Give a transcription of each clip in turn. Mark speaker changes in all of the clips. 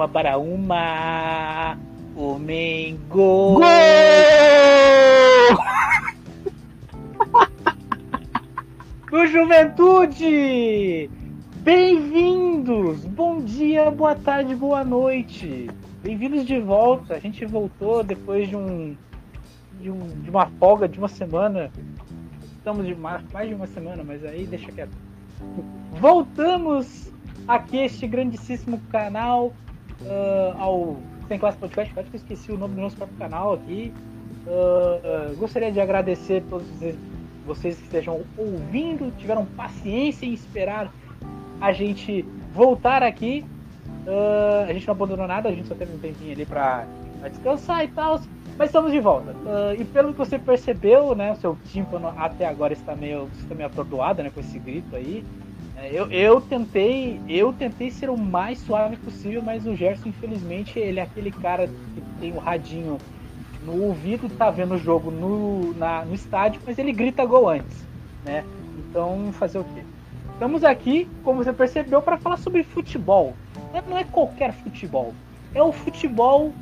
Speaker 1: uma para uma. O Mengo.
Speaker 2: Gol!
Speaker 1: do Juventude! Bem-vindos! Bom dia, boa tarde, boa noite! Bem-vindos de volta. A gente voltou depois de um, de um de uma folga de uma semana. Estamos de mais, mais de uma semana, mas aí deixa quieto. Voltamos aqui este grandíssimo canal uh, ao Sem Classe Podcast. Acho que eu esqueci o nome do nosso próprio canal aqui. Uh, uh, gostaria de agradecer a todos vocês que estejam ouvindo, tiveram paciência em esperar a gente voltar aqui. A gente não abandonou nada, a gente só teve um tempinho ali para descansar e tal. Mas estamos de volta. Uh, e pelo que você percebeu, né, o seu tímpano até agora está meio, está meio atordoado, né, com esse grito aí. É, eu, eu tentei, eu tentei ser o mais suave possível, mas o Gerson, infelizmente, ele é aquele cara que tem o radinho no ouvido, tá vendo o jogo no, na, no estádio, mas ele grita gol antes, né? Então, fazer o quê? Estamos aqui, como você percebeu, para falar sobre futebol. Não é qualquer futebol, é o futebol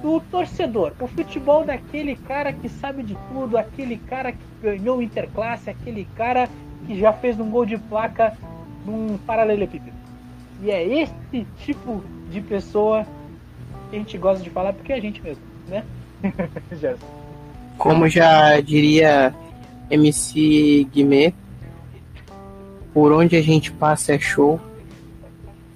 Speaker 1: do torcedor, o futebol daquele cara que sabe de tudo, aquele cara que ganhou o Interclasse, aquele cara que já fez um gol de placa num paralelepípedo. E é esse tipo de pessoa que a gente gosta de falar porque é a gente mesmo né?
Speaker 2: Como já diria MC Guimê, por onde a gente passa é show,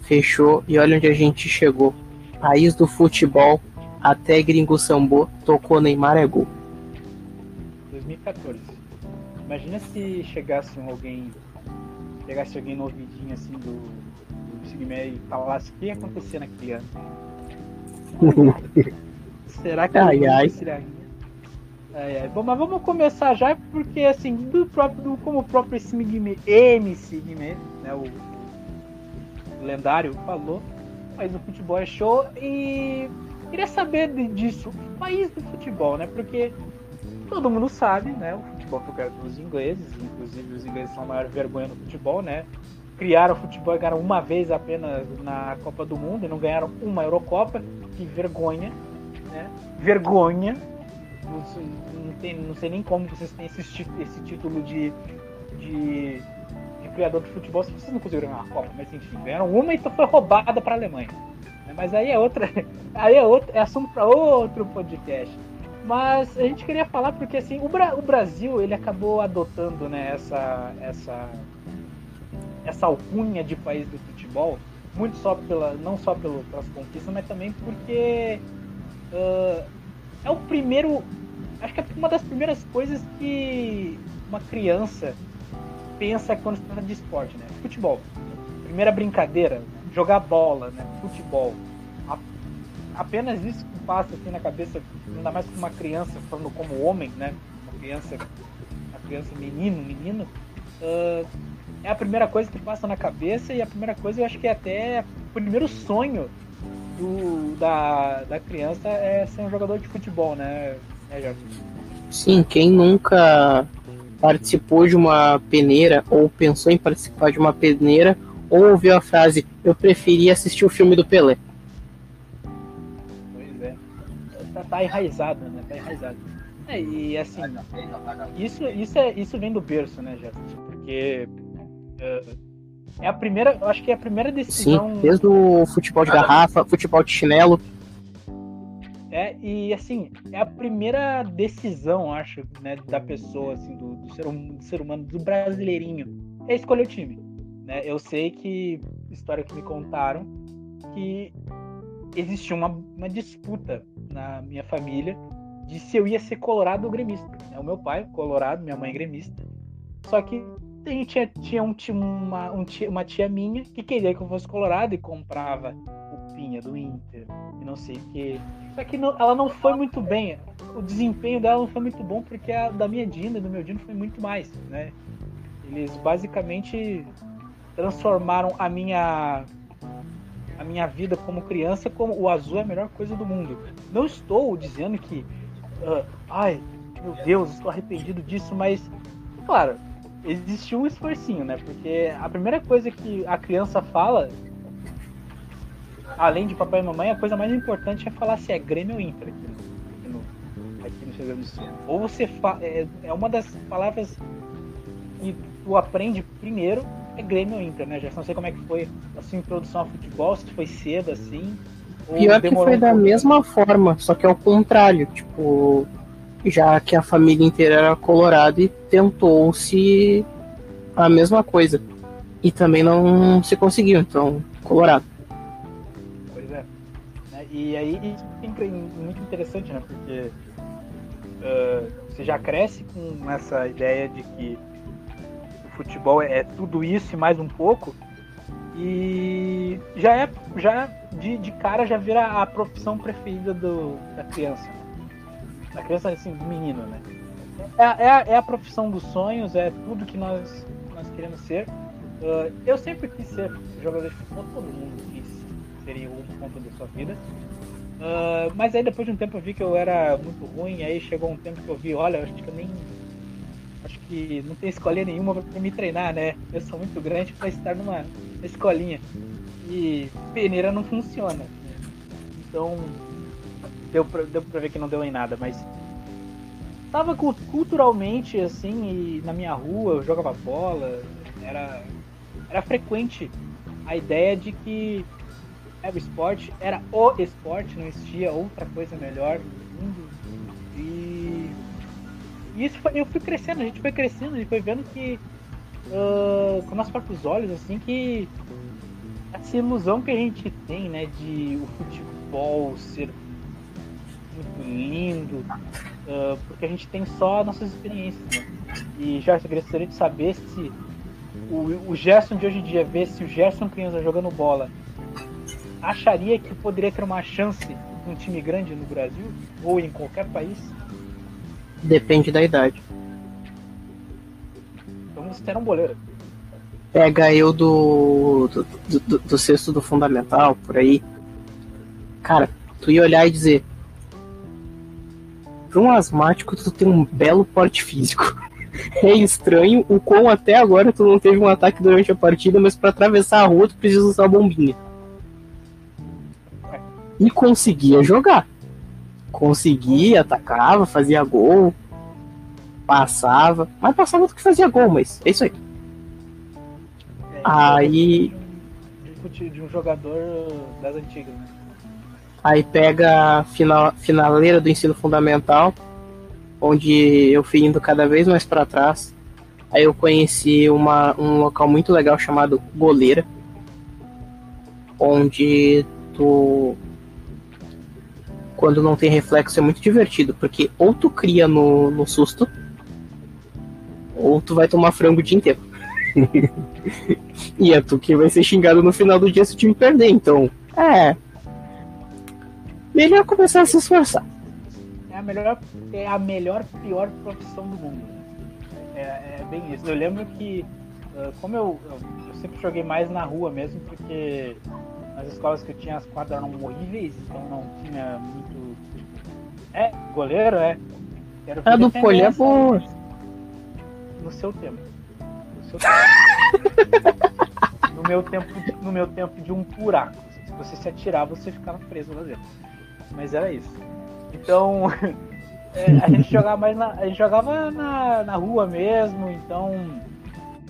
Speaker 2: fechou e olha onde a gente chegou. País do futebol, até Gringo Sambô, tocou Neymar é gol.
Speaker 1: 2014. Imagina se chegasse alguém, chegasse alguém no ouvidinho assim do, do e falasse o que ia acontecer naquele ano. Será que
Speaker 2: ai, ai.
Speaker 1: Ai, ai. Bom, mas vamos começar já, porque assim, do próprio, do, como o próprio Sigme, MC Guimê, né, o, o lendário falou, mas o futebol é show e queria saber disso, o país do futebol, né? Porque todo mundo sabe, né? O futebol pelos ingleses, inclusive os ingleses são a maior vergonha no futebol, né? Criaram o futebol e ganharam uma vez apenas na Copa do Mundo e não ganharam uma Eurocopa, que vergonha né? Vergonha. Não não, tem, não sei nem como vocês têm esse, esse título de, de, de, criador de futebol se vocês não conseguiram ganhar a Copa, mas enfim, ganharam uma e foi roubada para a Alemanha. Mas aí é outra, aí é outro, é assunto para outro podcast. Mas a gente queria falar porque assim o, Bra o Brasil ele acabou adotando né, essa essa essa alcunha de país do futebol muito só pela não só pelo, pelas conquistas, mas também porque uh, é o primeiro. Acho que é uma das primeiras coisas que uma criança pensa quando se trata de esporte, né? Futebol. Primeira brincadeira, jogar bola, né? Futebol. A, apenas isso passa assim na cabeça, ainda mais com uma criança falando como homem, né? Uma criança, uma criança menino, menino. Uh, é a primeira coisa que passa na cabeça e a primeira coisa eu acho que é até o primeiro sonho do, da, da criança é ser um jogador de futebol, né, né Jorge?
Speaker 2: Sim, quem nunca participou de uma peneira ou pensou em participar de uma peneira ou ouviu a frase eu preferia assistir o filme do Pelé.
Speaker 1: Tá, enraizado, né? Tá enraizado. É, e assim, isso, isso, é, isso vem do berço, né, Jefferson? Porque uh, é a primeira, eu acho que é a primeira decisão.
Speaker 2: Sim, desde o futebol de garrafa, futebol de chinelo.
Speaker 1: É, e assim, é a primeira decisão, acho, né, da pessoa, assim, do, do, ser, hum, do ser humano, do brasileirinho, é escolher o time. Né? Eu sei que, história que me contaram, que existia uma, uma disputa na minha família de se eu ia ser colorado ou gremista. É o meu pai, colorado, minha mãe gremista. Só que tem, tinha, tinha um, uma, um, uma tia minha que queria que eu fosse colorado e comprava o Pinha do Inter e não sei o que. Só que não, ela não foi muito bem. O desempenho dela não foi muito bom porque a da minha Dina e do meu Dino foi muito mais, né? Eles basicamente transformaram a minha a minha vida como criança como o azul é a melhor coisa do mundo. Não estou dizendo que uh, ai, meu Deus, estou arrependido disso, mas claro, existiu um esforcinho, né? Porque a primeira coisa que a criança fala. além de papai e mamãe, a coisa mais importante é falar se é Grêmio ou Inter aqui no, aqui no Rio Grande do Sul. Ou você fa é, é uma das palavras que tu aprende primeiro é Grêmio ou Inter, né? Já não sei como é que foi a sua introdução ao futebol, se foi cedo assim.
Speaker 2: Pior que foi um da mesma forma, só que é o contrário, tipo, já que a família inteira era colorada e tentou-se a mesma coisa. E também não se conseguiu, então, colorado.
Speaker 1: Pois é. Né, e aí isso é muito interessante, né? Porque uh, você já cresce com essa ideia de que futebol é tudo isso e mais um pouco. E já é, já de, de cara já vira a profissão preferida do, da criança. Da criança, assim, do menino, né? É, é, é a profissão dos sonhos, é tudo que nós, nós queremos ser. Uh, eu sempre quis ser jogador de futebol, todo mundo quis ser em algum ponto da sua vida. Uh, mas aí depois de um tempo eu vi que eu era muito ruim, aí chegou um tempo que eu vi, olha, acho que eu nem. Acho que não tem escolinha nenhuma para me treinar, né? Eu sou muito grande para estar numa escolinha. E peneira não funciona. Então deu pra, deu pra ver que não deu em nada, mas tava culturalmente assim, e na minha rua eu jogava bola, era, era frequente a ideia de que era o esporte, era o esporte, não existia outra coisa melhor no mundo. E, isso foi, eu fui crescendo, a gente foi crescendo e foi vendo que uh, com nossos próprios olhos, assim, que essa ilusão que a gente tem, né, de o futebol ser muito lindo, uh, porque a gente tem só nossas experiências, né? E já gostaria de saber se o, o Gerson de hoje em dia, ver se o Gerson criança jogando bola, acharia que poderia ter uma chance um time grande no Brasil ou em qualquer país?
Speaker 2: Depende da idade.
Speaker 1: Então você era um boleiro.
Speaker 2: Pega eu do do, do, do sexto do fundamental, por aí. Cara, tu ia olhar e dizer: para um asmático, tu tem um belo porte físico. É estranho o quão até agora tu não teve um ataque durante a partida, mas para atravessar a rua tu precisa usar a bombinha. E conseguia jogar. Conseguia, atacava, fazia gol, passava. Mas passava do que fazia gol, mas é isso aí.
Speaker 1: É,
Speaker 2: aí.
Speaker 1: De, de um jogador das antigas, né?
Speaker 2: Aí pega a final, finaleira do ensino fundamental, onde eu fui indo cada vez mais para trás. Aí eu conheci uma, um local muito legal chamado Goleira, onde tu quando não tem reflexo é muito divertido, porque ou tu cria no, no susto, ou tu vai tomar frango o dia inteiro. e é tu que vai ser xingado no final do dia se o time perder, então. É, melhor começar a se esforçar.
Speaker 1: É a melhor, é a melhor pior profissão do mundo. É, é bem isso. Eu lembro que, ah, como eu, eu, eu, sempre joguei mais na rua mesmo, porque nas escolas que eu tinha as quadras eram horríveis, então não tinha muito. É, goleiro, é.
Speaker 2: Era ah, do polho é.
Speaker 1: No seu tempo. No seu tempo. no meu tempo, no meu tempo de um buraco. Se você se atirar, você ficava preso lá dentro. Mas era isso. Então, é, a gente jogava mais na, a gente jogava na, na rua mesmo, então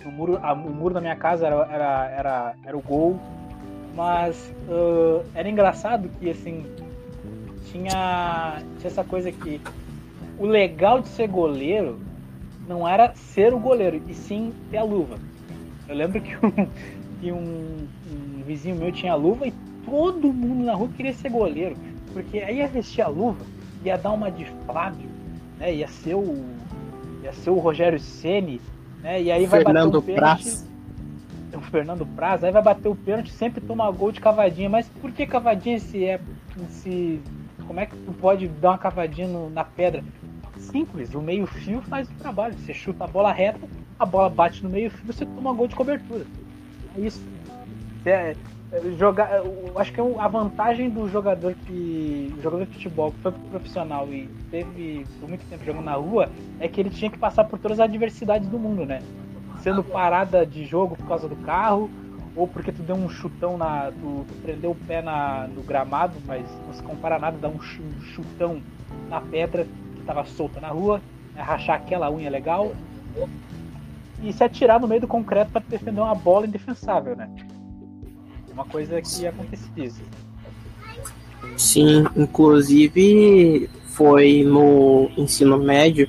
Speaker 1: o muro, a, o muro da minha casa era, era, era, era o gol. Mas uh, era engraçado que assim tinha, tinha essa coisa que o legal de ser goleiro não era ser o goleiro, e sim ter a luva. Eu lembro que um, que um, um vizinho meu tinha luva e todo mundo na rua queria ser goleiro. Porque aí ia vestir a luva, ia dar uma de Flávio, né? Ia ser o. Ia ser o Rogério Ceni, né? E aí vai
Speaker 2: Fernando
Speaker 1: bater o
Speaker 2: pênalti. Praz.
Speaker 1: O Fernando Praz, aí vai bater o pênalti, sempre toma gol de cavadinha. Mas por que cavadinha se é. se. Como é que tu pode dar uma cavadinha no, na pedra? Simples, o meio fio faz o trabalho. Você chuta a bola reta, a bola bate no meio fio, você toma gol de cobertura. É isso. É, jogar acho que é a vantagem do jogador que jogador de futebol que foi profissional e teve por muito tempo jogando na rua é que ele tinha que passar por todas as adversidades do mundo né sendo parada de jogo por causa do carro ou porque tu deu um chutão na. Tu, tu prendeu o pé na, no gramado, mas não se compara nada, dar um chutão na pedra que tava solta na rua, né, rachar aquela unha legal. E se atirar no meio do concreto para defender uma bola indefensável, né? Uma coisa que acontecia.
Speaker 2: Sim, inclusive foi no ensino médio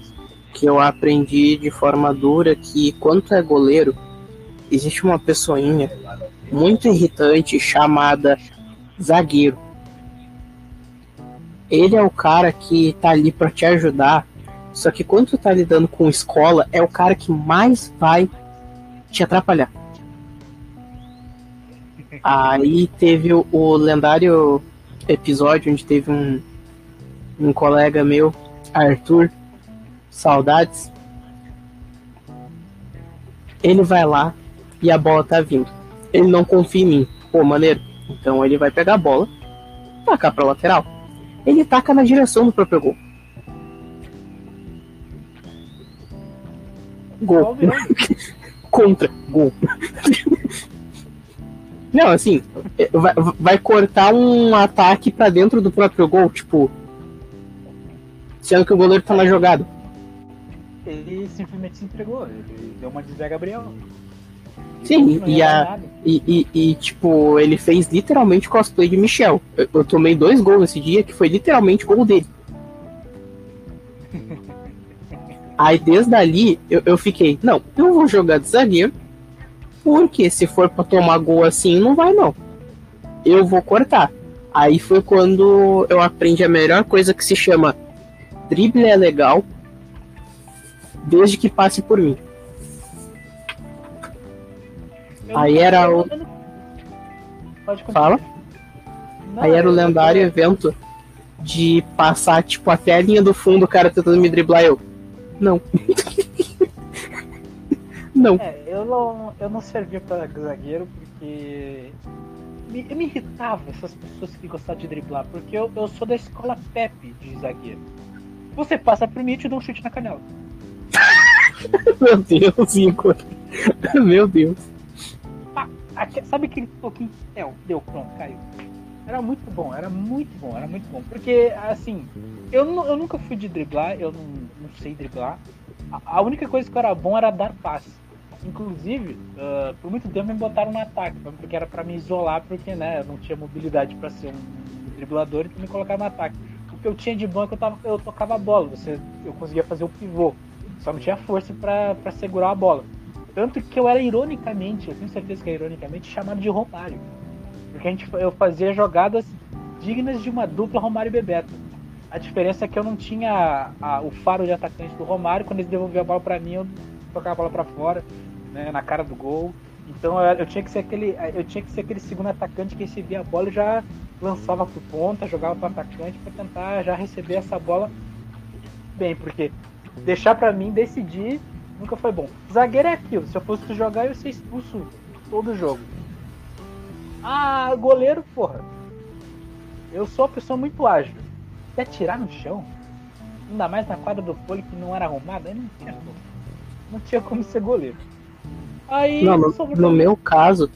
Speaker 2: que eu aprendi de forma dura que quando tu é goleiro, existe uma pessoinha muito irritante chamada zagueiro. Ele é o cara que tá ali para te ajudar, só que quando tu tá lidando com escola, é o cara que mais vai te atrapalhar. Aí teve o, o lendário episódio onde teve um, um colega meu, Arthur, saudades. Ele vai lá e a bola tá vindo. Ele não confia em mim. Pô, maneiro. Então ele vai pegar a bola, tacar pra lateral. Ele taca na direção do próprio gol. Gol. Contra. Gol. Não, assim, vai, vai cortar um ataque para dentro do próprio gol, tipo. Sendo que o goleiro tá na jogada.
Speaker 1: Ele simplesmente se entregou, ele deu uma de Zé Gabriel.
Speaker 2: Sim, e, a, e, e, e, tipo, ele fez literalmente cosplay de Michel. Eu, eu tomei dois gols nesse dia que foi literalmente gol dele. Aí desde ali eu, eu fiquei, não, eu vou jogar de zagueiro, porque se for pra tomar gol assim, não vai não. Eu vou cortar. Aí foi quando eu aprendi a melhor coisa que se chama drible é legal, desde que passe por mim. Aí era o. Fala. Aí era o lendário evento de passar, tipo, até a linha do fundo, o cara tentando me driblar eu. Não. não.
Speaker 1: É, eu não, eu não servia pra zagueiro porque. Me, me irritava essas pessoas que gostavam de driblar, porque eu, eu sou da escola Pepe de zagueiro. Você passa por mim e te dou um chute na canela.
Speaker 2: Meu Deus, Igor. Meu Deus.
Speaker 1: Sabe aquele pouquinho de Deu, pronto, caiu. Era muito bom, era muito bom, era muito bom. Porque, assim, eu, eu nunca fui de driblar, eu não, não sei driblar. A, a, única coisa que era bom era dar passe. Inclusive, uh, por muito tempo me botaram no ataque, porque era para me isolar, porque né, eu não tinha mobilidade para ser um driblador, então me colocaram no ataque. O que eu tinha de bom é que eu, tava, eu tocava a bola, você, eu conseguia fazer o pivô, só não tinha força para segurar a bola. Tanto que eu era ironicamente, eu tenho certeza que é ironicamente, chamado de Romário. Porque a gente, eu fazia jogadas dignas de uma dupla Romário e Bebeto. A diferença é que eu não tinha a, a, o faro de atacante do Romário, quando eles devolviam a bola para mim, eu tocava a bola para fora, né, na cara do gol. Então eu, eu, tinha que ser aquele, eu tinha que ser aquele segundo atacante que recebia a bola e já lançava pro ponta, jogava pro atacante para tentar já receber essa bola bem, porque deixar para mim decidir nunca foi bom. Zagueiro é aquilo, se eu fosse jogar, eu ia ser expulso todo jogo. Ah, goleiro, porra. Eu sou uma pessoa muito ágil. Quer atirar no chão? Ainda mais na quadra do pole que não era arrumada, aí não tinha como. Não tinha como ser goleiro. Aí,
Speaker 2: não, no, no meu caso,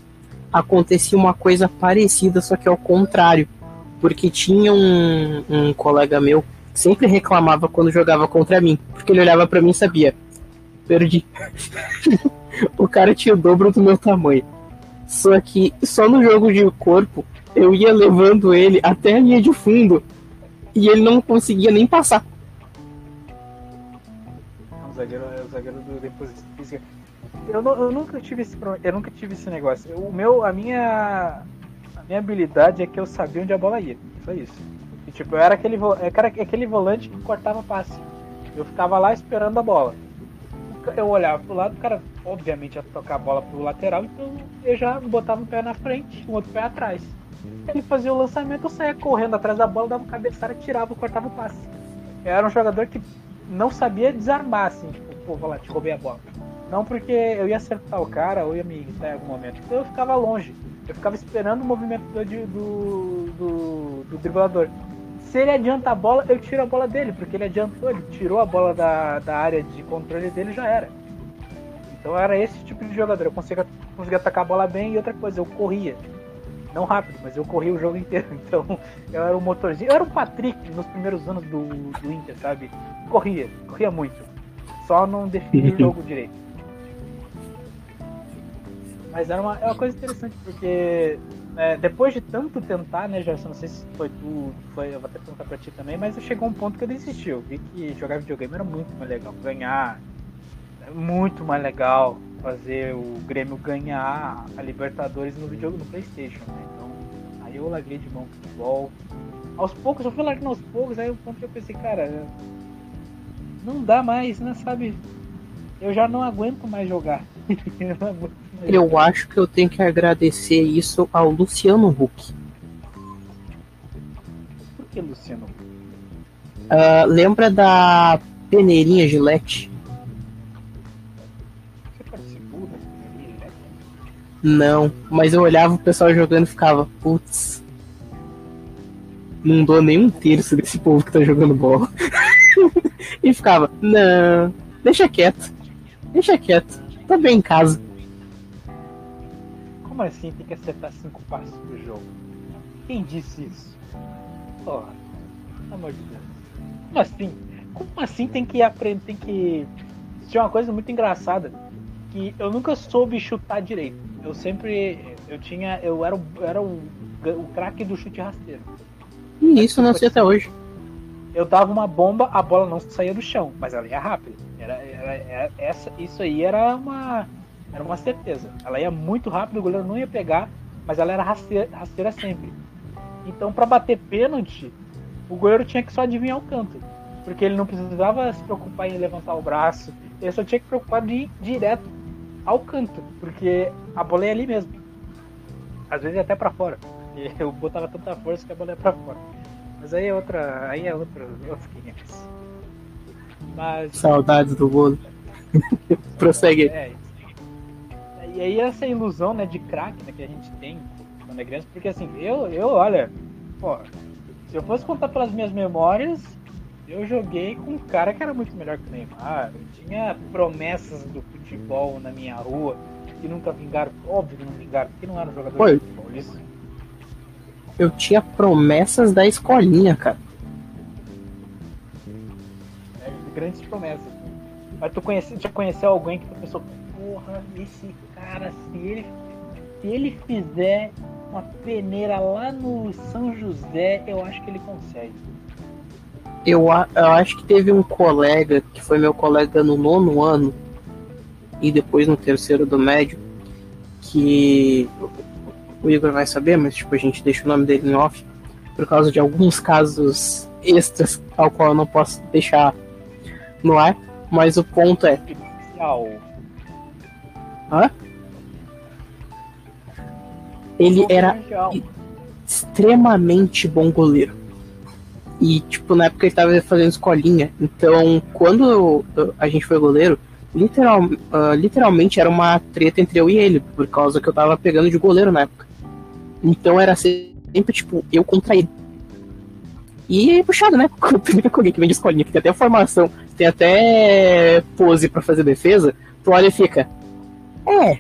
Speaker 2: acontecia uma coisa parecida, só que ao contrário. Porque tinha um, um colega meu sempre reclamava quando jogava contra mim. Porque ele olhava para mim e sabia, Perdi. o cara tinha o dobro do meu tamanho. Só que só no jogo de corpo eu ia levando ele até a linha de fundo e ele não conseguia nem passar.
Speaker 1: O zagueiro, é o zagueiro do depósito física. Eu, não, eu nunca tive esse eu nunca tive esse negócio. O meu, a minha a minha habilidade é que eu sabia onde a bola ia. Só isso. Tipo, eu era aquele, era aquele volante que cortava passe. Eu ficava lá esperando a bola eu olhava pro lado, o cara obviamente ia tocar a bola pro lateral, então eu já botava um pé na frente, o outro pé atrás. Ele fazia o lançamento, eu saía correndo atrás da bola, dava um cabeçada, tirava, cortava o passe. Eu era um jogador que não sabia desarmar, assim, tipo, pô, vou lá, te roubei a bola. Não porque eu ia acertar o cara ou ia me irritar em algum momento. Então eu ficava longe. Eu ficava esperando o movimento do, do, do, do driblador se ele adianta a bola, eu tiro a bola dele, porque ele adiantou, ele tirou a bola da, da área de controle dele já era. Então era esse tipo de jogador. Eu conseguia, conseguia atacar a bola bem e outra coisa, eu corria. Não rápido, mas eu corria o jogo inteiro. Então eu era um motorzinho. Eu era o Patrick nos primeiros anos do, do Inter, sabe? Corria, corria muito. Só não definia o jogo direito. Mas era uma, é uma coisa interessante, porque é, depois de tanto tentar, né, Gerson, não sei se foi tu, foi, eu vou até perguntar pra ti também, mas chegou um ponto que eu desisti. Eu vi que jogar videogame era muito mais legal. Ganhar é muito mais legal fazer o Grêmio ganhar a Libertadores no videogame no Playstation, né? Então, aí eu larguei de mão futebol. Aos poucos, eu fui largando aos poucos, aí o ponto que eu pensei, cara, não dá mais, né, sabe? Eu já não aguento mais jogar.
Speaker 2: eu não aguento eu acho que eu tenho que agradecer isso ao Luciano Huck.
Speaker 1: Por que Luciano Huck?
Speaker 2: Uh, lembra da peneirinha Gillette?
Speaker 1: Você participou da peneirinha Gillette?
Speaker 2: Não, mas eu olhava o pessoal jogando e ficava, putz. Não dou nem um terço desse povo que tá jogando bola. e ficava, não, deixa quieto. Deixa quieto. Tô bem em casa.
Speaker 1: Como assim tem que acertar cinco passos pro jogo? Quem disse isso? Porra, pelo amor de Deus. Como assim? Como assim tem que aprender, tem que. Tinha uma coisa muito engraçada. Que eu nunca soube chutar direito. Eu sempre. Eu tinha. Eu era, eu era o, o craque do chute rasteiro.
Speaker 2: E isso não sei até hoje.
Speaker 1: Eu dava uma bomba, a bola não saía do chão, mas ela ia rápido. Era, era, era, essa, isso aí era uma era uma certeza. Ela ia muito rápido, o goleiro não ia pegar, mas ela era rasteira, rasteira sempre. Então, para bater pênalti, o goleiro tinha que só adivinhar o canto. Porque ele não precisava se preocupar em levantar o braço, ele só tinha que se preocupar de ir direto ao canto, porque a bola ia ali mesmo. Às vezes até para fora. Eu botava tanta força que a bola ia para fora. Mas aí é outra. Aí é outra. Outros 500.
Speaker 2: Mas. Saudades do vôlei. Prossegue. É,
Speaker 1: e aí essa ilusão, né, de craque né, que a gente tem quando é criança, porque assim, eu, eu olha, pô, se eu fosse contar pelas minhas memórias, eu joguei com um cara que era muito melhor que o Neymar. Eu tinha promessas do futebol na minha rua que nunca vingaram, óbvio que não vingaram, porque não era um jogador Oi. de futebol, isso.
Speaker 2: Eu tinha promessas da escolinha, cara.
Speaker 1: É, grandes promessas. Mas tu conhece, já conheceu alguém que tu pensou, porra, esse cara, se ele, se ele fizer uma peneira lá no São José, eu acho que ele consegue.
Speaker 2: Eu, eu acho que teve um colega, que foi meu colega no nono ano, e depois no terceiro do médio, que o Igor vai saber, mas tipo, a gente deixa o nome dele em off, por causa de alguns casos extras, ao qual eu não posso deixar no ar, mas o ponto é. Hã? Ele era extremamente bom goleiro. E, tipo, na época ele tava fazendo escolinha. Então, quando a gente foi goleiro, literal, uh, literalmente era uma treta entre eu e ele, por causa que eu tava pegando de goleiro na época. Então era sempre, tipo, eu contra ele. E é puxado, né? Primeiro com alguém que vem de escolinha, que tem até formação, tem até pose para fazer defesa, tu olha e fica. É.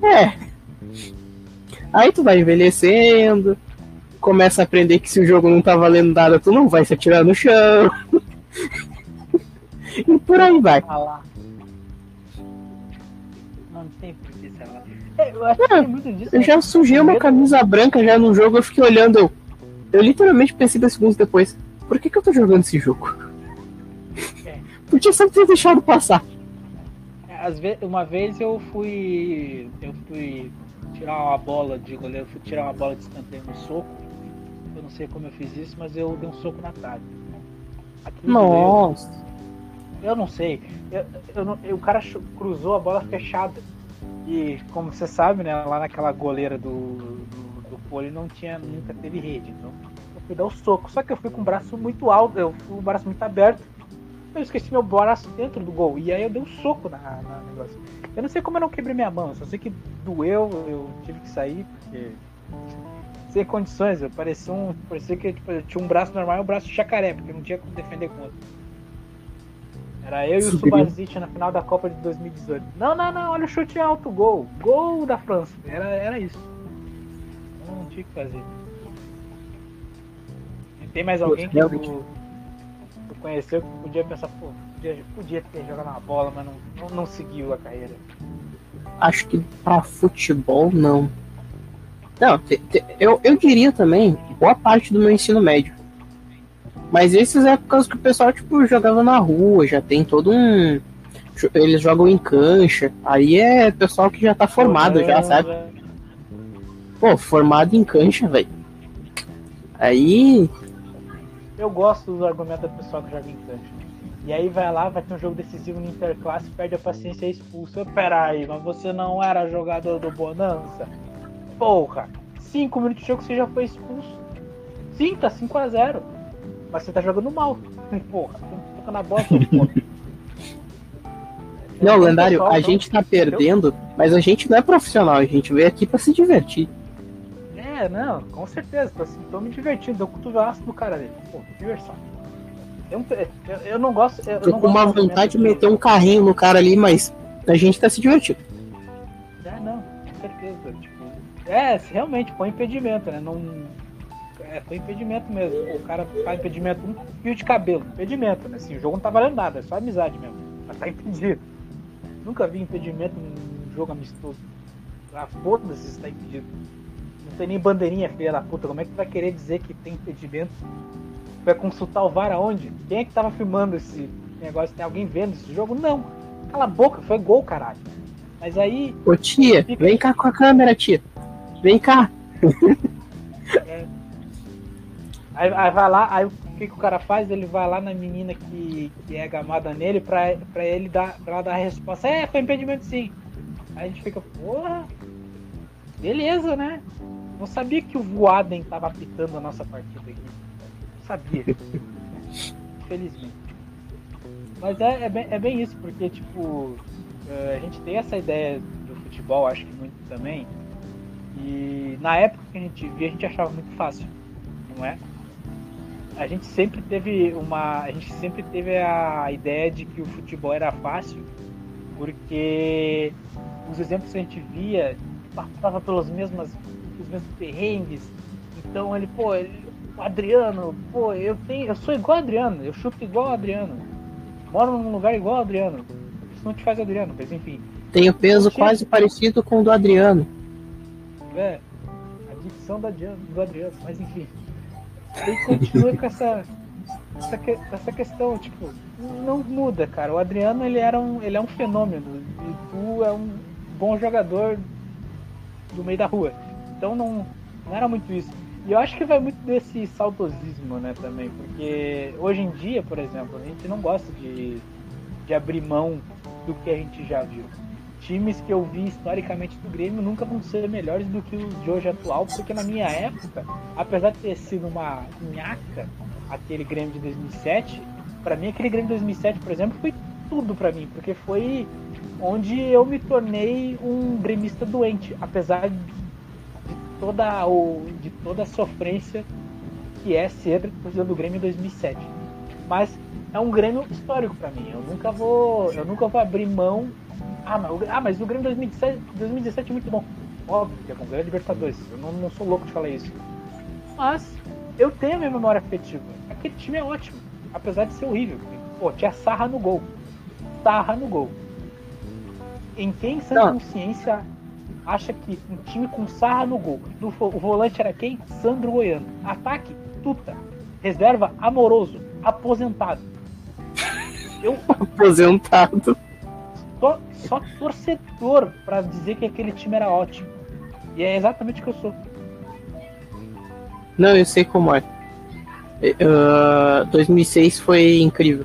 Speaker 2: é. Aí tu vai envelhecendo, começa a aprender que se o jogo não tá valendo nada, tu não vai se atirar no chão. e por aí vai.
Speaker 1: É, eu.
Speaker 2: Eu né? já sujei uma camisa branca já no jogo, eu fiquei olhando, eu, eu literalmente pensei dois segundos depois, por que, que eu tô jogando esse jogo? É. Podia sempre ter deixado passar.
Speaker 1: É, às vezes, uma vez eu fui. Eu fui tirar uma bola de goleiro, fui tirar uma bola de escanteio no soco. Eu não sei como eu fiz isso, mas eu dei um soco na trave.
Speaker 2: Nossa!
Speaker 1: Doeu. Eu não sei. Eu, eu não, eu, o cara cruzou a bola fechada. E como você sabe, né, lá naquela goleira do, do, do pole não tinha, nunca teve rede. Então eu fui dar o um soco. Só que eu fui com o braço muito alto, eu fui com o braço muito aberto. Eu esqueci meu braço dentro do gol. E aí eu dei um soco na, na negócio. Eu não sei como eu não quebrei minha mão, só sei que doeu, eu tive que sair, porque. Sem condições, eu parecia um. Parecia que tipo, eu tinha um braço normal e um braço de jacaré, porque não tinha como defender com outro. Era eu e o Subasic na final da Copa de 2018. Não, não, não, olha o chute alto, gol. Gol da França. Era, era isso. Não tinha que fazer. Tem mais alguém que conheceu que podia pensar, pô, podia, podia ter jogado uma bola, mas não, não, não seguiu a carreira?
Speaker 2: Acho que pra futebol, não. Não, te, te, eu, eu diria também boa parte do meu ensino médio. Mas essas épocas que o pessoal, tipo, jogava na rua, já tem todo um. Eles jogam em cancha. Aí é pessoal que já tá formado, já, sabe? Pô, formado em cancha, velho. Aí.
Speaker 1: Eu gosto dos argumentos do pessoal que joga em cancha. E aí vai lá, vai ter um jogo decisivo no Interclasse, perde a paciência e é expulso. Peraí, mas você não era jogador do Bonança? Porra, 5 minutos de jogo você já foi expulso. Sim, tá 5x0. Mas você tá jogando mal. Porra, você tá na bosta, porra.
Speaker 2: Não, lendário, a gente tá perdendo, mas a gente não é profissional, a gente veio aqui pra se divertir.
Speaker 1: É, não, com certeza, tô, assim, tô me divertindo, deu cotovelaço do cara ali. Pô, diversão. Eu, eu, eu não gosto. Eu,
Speaker 2: Tô
Speaker 1: não
Speaker 2: com uma vontade de meter um carrinho no cara ali, mas a gente tá se divertindo.
Speaker 1: É, não, com certeza. Tipo, é, realmente, põe impedimento, né? Não, é, foi impedimento mesmo. O cara faz impedimento, um fio de cabelo, impedimento, né? Assim, o jogo não tá valendo nada, é só amizade mesmo. Mas tá impedido. Nunca vi impedimento num jogo amistoso. Ah, foda-se se tá impedido. Não tem nem bandeirinha, filha da puta. Como é que tu vai querer dizer que tem impedimento? Vai consultar o VAR aonde? Quem é que tava filmando esse negócio? Tem alguém vendo esse jogo? Não. Cala a boca, foi gol, caralho. Mas aí.
Speaker 2: Ô tia, fica... vem cá com a câmera, tia. Vem cá.
Speaker 1: É, Aí, aí, vai lá, aí o que, que, o cara faz? Ele vai lá na menina que, que é gamada nele pra, pra ele dar, pra ela dar a resposta. É, foi impedimento sim. Aí a gente fica, porra, beleza, né? Não sabia que o Voaden tava apitando a nossa partida aqui. Não sabia. Infelizmente. Mas é, é, bem, é bem isso, porque tipo, é, a gente tem essa ideia do futebol, acho que muito também. E na época que a gente via, a gente achava muito fácil, não é? a gente sempre teve uma a gente sempre teve a ideia de que o futebol era fácil porque os exemplos que a gente via passava pelos mesmos os mesmos perrengues. Então ele pô ele, o Adriano pô eu tenho eu sou igual o Adriano eu chuto igual o Adriano. Moro num lugar igual o Adriano. Isso não te faz Adriano mas enfim.
Speaker 2: Tenho peso quase parecido com o do Adriano.
Speaker 1: É a dicção do Adriano, do Adriano mas enfim. Ele continua com essa, essa, essa questão, tipo, não muda, cara. O Adriano ele era um, ele é um fenômeno e tu é um bom jogador do meio da rua. Então não, não era muito isso. E eu acho que vai muito desse saudosismo, né, também, porque hoje em dia, por exemplo, a gente não gosta de, de abrir mão do que a gente já viu times que eu vi historicamente do Grêmio nunca vão ser melhores do que os de hoje atual, porque na minha época, apesar de ter sido uma nhaca aquele Grêmio de 2007, para mim aquele Grêmio de 2007, por exemplo, foi tudo para mim, porque foi onde eu me tornei um gremista doente, apesar de toda o de toda a sofrência que é ser torcedor do Grêmio em 2007. Mas é um Grêmio histórico para mim. Eu nunca vou, eu nunca vou abrir mão ah, mas, ah, mas o Grêmio 2017, 2017 é muito bom. Óbvio que é com o Grêmio Libertadores. Eu não, não sou louco de falar isso. Mas eu tenho a minha memória afetiva. Aquele time é ótimo. Apesar de ser horrível. Pô, tinha sarra no gol. Sarra no gol. Em quem sem consciência acha que um time com sarra no gol. o volante era quem? Sandro Goiano. Ataque, Tuta. Reserva, amoroso. Aposentado.
Speaker 2: Eu. Aposentado
Speaker 1: só, só torcedor para dizer que aquele time era ótimo. E é exatamente o que eu sou.
Speaker 2: Não, eu sei como é. Uh, 2006 foi incrível.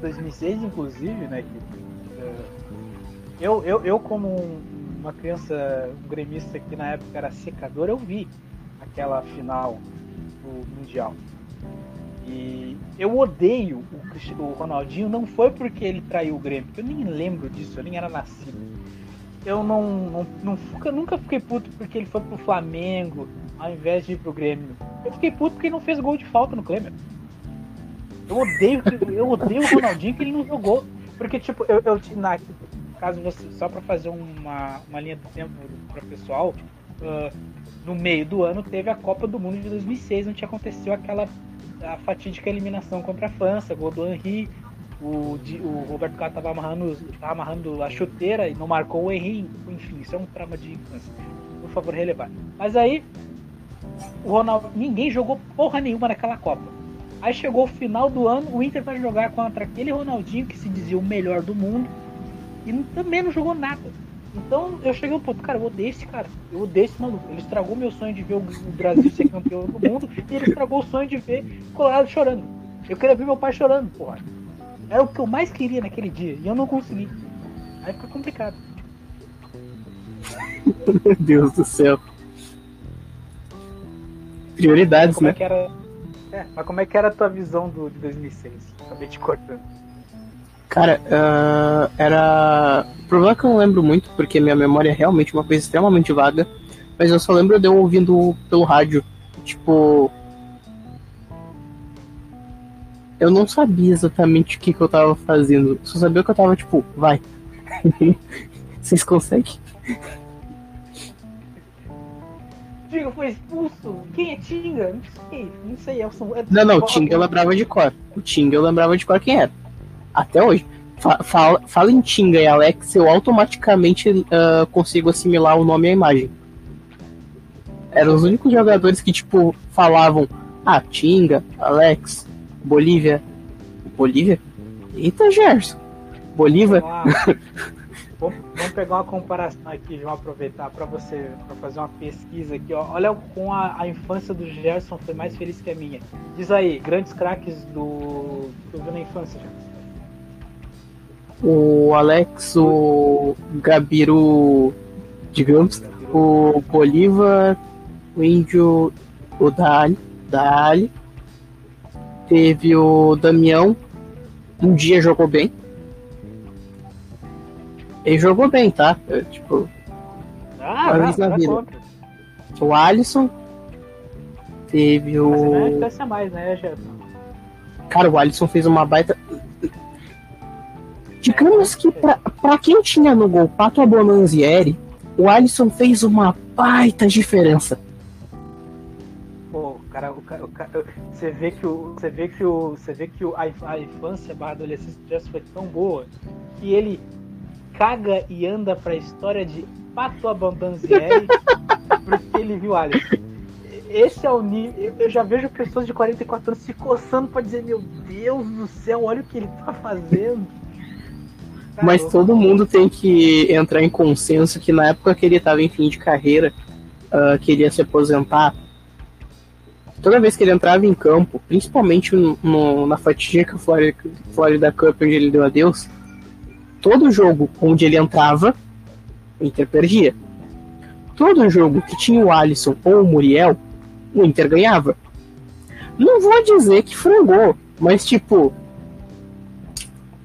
Speaker 1: 2006, inclusive, né? Que, eu, eu, eu, como um, uma criança, um gremista que na época era secador, eu vi aquela final do Mundial. E eu odeio o, o Ronaldinho, não foi porque ele traiu o Grêmio, porque eu nem lembro disso, eu nem era nascido. Eu não, não, não nunca fiquei puto porque ele foi pro Flamengo ao invés de ir pro Grêmio. Eu fiquei puto porque ele não fez gol de falta no Grêmio. Eu odeio, eu odeio o Ronaldinho que ele não jogou. Porque, tipo, eu, eu na, caso você. Só pra fazer uma, uma linha do tempo para pessoal, uh, no meio do ano teve a Copa do Mundo de 2006, onde aconteceu aquela a fatídica eliminação contra a França, gol do Henry. O, o Roberto Carlos estava amarrando, amarrando a chuteira e não marcou o Henry. Enfim, isso é um trauma de infância. Por favor, relevar. Mas aí, o Ronaldo, ninguém jogou porra nenhuma naquela Copa. Aí chegou o final do ano, o Inter vai jogar contra aquele Ronaldinho que se dizia o melhor do mundo e também não jogou nada. Então eu cheguei um ponto, cara, eu odeio esse cara. Eu odeio esse maluco. Ele estragou meu sonho de ver o Brasil ser campeão do mundo e ele estragou o sonho de ver Colorado chorando. Eu queria ver meu pai chorando, porra. Era o que eu mais queria naquele dia e eu não consegui. Aí fica complicado.
Speaker 2: Meu Deus do céu. Prioridades,
Speaker 1: como
Speaker 2: né?
Speaker 1: É que era... É, mas como é que era a tua visão do, de 2006? Acabei te cortando.
Speaker 2: Cara, uh, era. O problema é que eu não lembro muito, porque minha memória é realmente uma coisa extremamente vaga. Mas eu só lembro de eu ouvindo pelo rádio. Tipo. Eu não sabia exatamente o que, que eu tava fazendo. Só sabia que eu tava, tipo, vai. Vocês conseguem?
Speaker 1: Tinga foi expulso? Quem é Tinga? Não sei, não sei. É
Speaker 2: o... Não, não, Tinga eu lembrava de cor. O Tinga eu lembrava de cor quem era até hoje. Fala, fala em Tinga e Alex, eu automaticamente uh, consigo assimilar o nome e a imagem. Eram os únicos jogadores que, tipo, falavam: Ah, Tinga, Alex, Bolívia. Bolívia? Eita, Gerson. Bolívia.
Speaker 1: Vamos, pegar uma comparação aqui, vamos aproveitar para você para fazer uma pesquisa aqui. Ó. Olha como a, a, infância do Gerson foi mais feliz que a minha. Diz aí, grandes craques do que eu vi na infância, Gerson
Speaker 2: o Alex, o Gabiru, digamos, o Bolívar, o Índio, o Dali, Dali, teve o Damião, um dia jogou bem. Ele jogou bem, tá? Eu, tipo,
Speaker 1: ah, vez na vida.
Speaker 2: O Alisson teve o.
Speaker 1: Mas não é mais, né,
Speaker 2: Cara, o Alisson fez uma baita. Digamos que para quem tinha no gol Pato Abonanzieri, o Alisson fez uma baita diferença.
Speaker 1: Pô, cara, o cara, o cara, você vê que o, você vê que o, você vê que o, a, a infância barra adolescência já foi tão boa que ele caga e anda pra história de Pato Abonanzieri porque ele viu Alisson. Esse é o nível. Eu já vejo pessoas de 44 anos se coçando para dizer: Meu Deus do céu, olha o que ele tá fazendo.
Speaker 2: Mas todo mundo tem que entrar em consenso que na época que ele estava em fim de carreira, uh, queria se aposentar. Toda vez que ele entrava em campo, principalmente no, no, na fatídica Florida, Florida Cup, onde ele deu adeus, todo jogo onde ele entrava, o Inter perdia. Todo jogo que tinha o Alisson ou o Muriel, o Inter ganhava. Não vou dizer que frangou, mas tipo,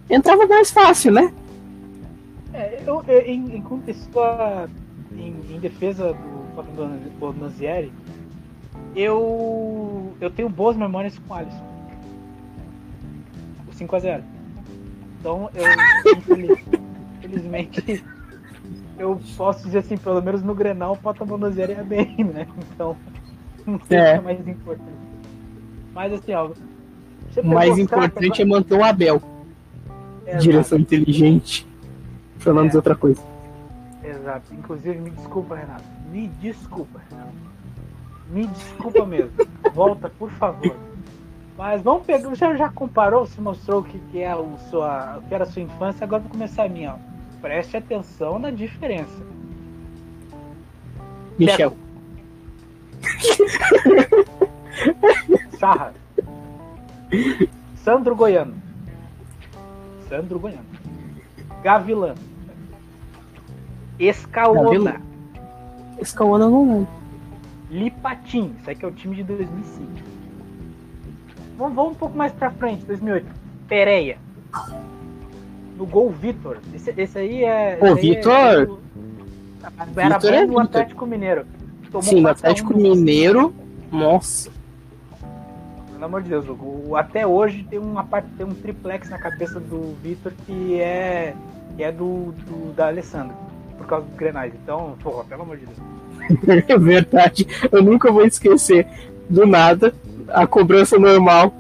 Speaker 2: entrava mais fácil, né?
Speaker 1: É, eu, eu, em, em contexto em, em, defesa do Bonanzieri, eu, eu tenho boas memórias com o Alisson. O 5x0. Então, eu, infelizmente, eu posso dizer assim, pelo menos no Grenal, o Pata Bonanzieri é bem, né? Então, não sei é. o que é mais importante. Mas assim, ó.
Speaker 2: O mais importante é manter o Abel. É, Direção inteligente. Falando é. de outra coisa.
Speaker 1: Exato. Inclusive, me desculpa, Renato. Me desculpa, Renato. Me desculpa mesmo. Volta, por favor. Mas vamos pegar. Já, já comparou, se mostrou o que, que, é o sua, o que era a sua infância, agora vou começar a minha. Ó. Preste atenção na diferença.
Speaker 2: Michel.
Speaker 1: Sarra. Sandro Goiano. Sandro Goiano. Gavilã. Escaona.
Speaker 2: Escaona não lembro.
Speaker 1: Lipatim, isso aqui é o time de 2005. Vamos, vamos um pouco mais pra frente, 2008. Pereia. No gol, Vitor. Esse, esse aí é.
Speaker 2: Ô, Vitor!
Speaker 1: É, era bem é no Atlético Mineiro.
Speaker 2: Tomou Sim, no Atlético Mineiro. Nossa.
Speaker 1: Pelo amor de Deus, o, até hoje tem uma parte, tem um triplex na cabeça do Vitor que é, que é do, do da Alessandra, por causa dos grenais. Então, porra, pelo amor de Deus.
Speaker 2: É verdade, eu nunca vou esquecer. Do nada, a cobrança normal,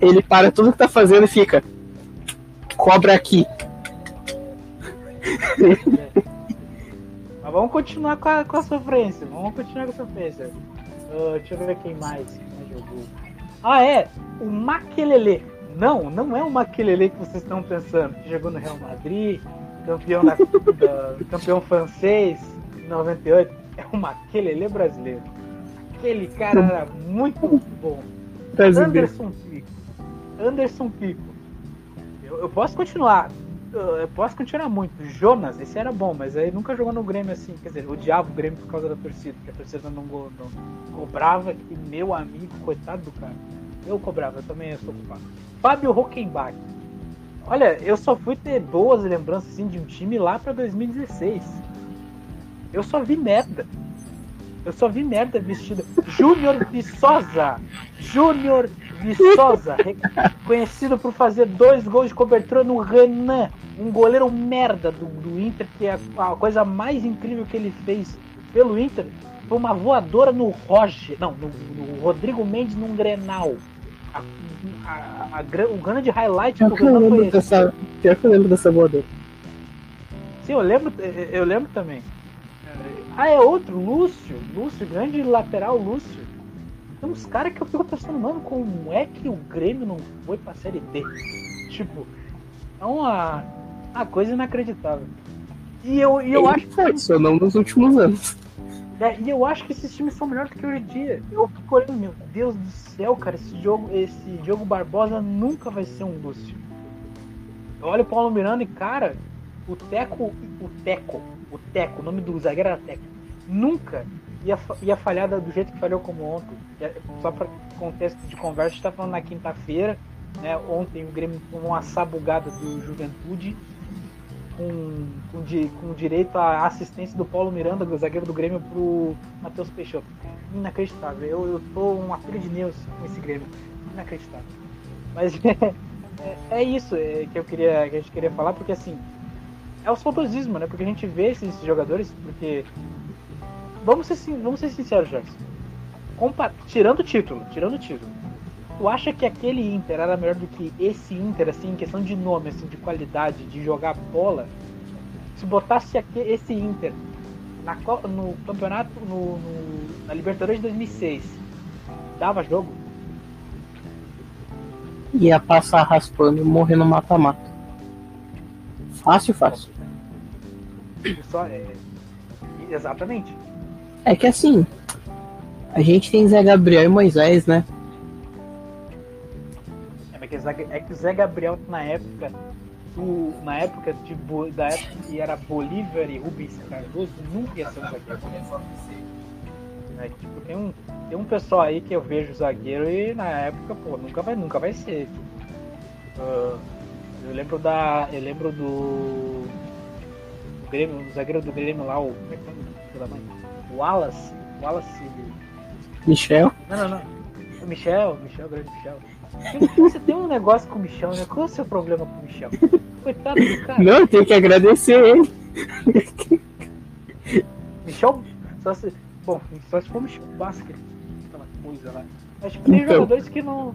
Speaker 2: ele para tudo que tá fazendo e fica. Cobra aqui.
Speaker 1: É. Mas vamos continuar com a, com a sofrência. Vamos continuar com a sofrência. Uh, deixa eu ver quem mais, jogou. Ah, é! O Maquelele. Não, não é o Maquelele que vocês estão pensando. Que jogou no Real Madrid, campeão, da, da, campeão francês em 98. É o Maquelele brasileiro. Aquele cara era muito bom. Anderson Pico. Anderson Pico. Eu, eu posso continuar eu posso continuar muito. Jonas, esse era bom, mas aí nunca jogou no Grêmio assim. Quer dizer, odiava o Grêmio por causa da torcida, porque a torcida não, não, cobrava. E meu amigo, coitado do cara. Eu cobrava, eu também sou culpado. Fábio Rockenbach. Olha, eu só fui ter boas lembranças assim, de um time lá pra 2016. Eu só vi merda. Eu só vi merda vestida. Júnior Viçosa. Júnior Viçosa. Conhecido por fazer dois gols de cobertura no Renan. Um goleiro merda do, do Inter, que é a coisa mais incrível que ele fez pelo Inter. Foi uma voadora no Roger. Não, no, no Rodrigo Mendes num Grenal. A, a, a, o grande highlight
Speaker 2: do Renan foi. Dessa, pior que eu lembro dessa voadora.
Speaker 1: Sim, eu lembro, eu lembro também. Ah, é outro, Lúcio. Lúcio, grande lateral Lúcio. Tem uns caras que eu fico pensando, mano, como é que o Grêmio não foi pra Série D? Tipo, é uma, uma coisa inacreditável. E eu, e eu
Speaker 2: Ele
Speaker 1: acho
Speaker 2: que. Foi, só não nos últimos anos.
Speaker 1: É, e eu acho que esses times são melhores do que hoje em dia. Eu fico olhando, meu Deus do céu, cara, esse jogo, esse Diogo Barbosa nunca vai ser um Lúcio. Eu olho o Paulo Miranda e, cara, o Teco, o Teco, o Teco, o nome do zagueiro era Teco, nunca ia, ia falhar do jeito que falhou como ontem. É, só para contexto de conversa, a gente tá falando na quinta-feira, né? Ontem o Grêmio tomou uma sabugada do Juventude, com, com, com, direito à assistência do Paulo Miranda, do zagueiro do Grêmio, pro Matheus Peixoto. Inacreditável. Eu, eu tô uma filha de Neus com esse Grêmio. Inacreditável. Mas é, é, é isso é, que eu queria que a gente queria falar, porque assim, é o saudosismo, né? Porque a gente vê esses jogadores, porque. Vamos ser, vamos ser sinceros, Gerson. Compa tirando o título, tirando o título. Tu acha que aquele Inter era melhor do que esse Inter, assim, em questão de nome, assim, de qualidade, de jogar bola? Se botasse aqui, esse Inter na, no campeonato, no, no, na Libertadores de 2006, dava jogo?
Speaker 2: Ia passar raspando e morrer no mata-mata. Fácil, fácil.
Speaker 1: Só é... Exatamente.
Speaker 2: É que assim, a gente tem Zé Gabriel e Moisés, né?
Speaker 1: É, que o Zé Gabriel na época, do, na época de da época que era Bolívar e Rubens Cardoso, nunca ia ser um zagueiro. É, tipo, tem um, tem um pessoal aí que eu vejo zagueiro e na época, pô, nunca vai, nunca vai ser. Uh, eu lembro da. Eu lembro do. do Grêmio, o zagueiro do Grêmio lá, o. Como é que é o da Wallace. Wallace.
Speaker 2: Michel?
Speaker 1: Não, não, não. O Michel, Michel, grande Michel. Você tem um negócio com o Michel, né? Qual é o seu problema com o Michel? Coitado do cara.
Speaker 2: Não, tem que agradecer ele.
Speaker 1: Michel, só se. Bom, só se for Michel Basket, aquela coisa lá. Mas tipo, tem então. jogadores que não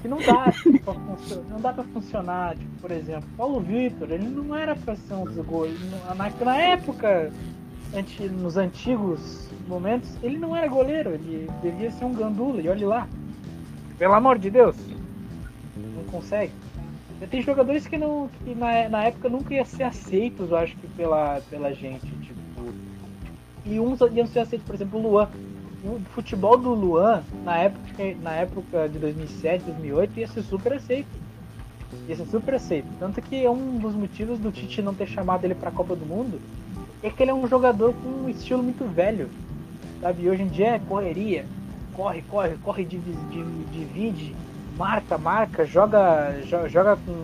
Speaker 1: que não dá pra funcionar, não dá para funcionar, tipo, por exemplo, Paulo Vitor, ele não era para ser um gol, na, na época, anti, nos antigos momentos, ele não era goleiro, ele devia ser um gandula, e olhe lá. Pelo amor de Deus. Consegue. Tem jogadores que não que na, na época nunca iam ser aceitos, eu acho que pela, pela gente, tipo. E uns iam ser aceitos, por exemplo, o Luan o futebol do Luan, na época, na época de 2007, 2008, ia ser super aceito. Ia ser super aceito. Tanto que um dos motivos do Tite não ter chamado ele para a Copa do Mundo é que ele é um jogador com um estilo muito velho. Sabe? Hoje em dia é correria. Corre, corre, corre, divide, marca, marca, joga, joga, com,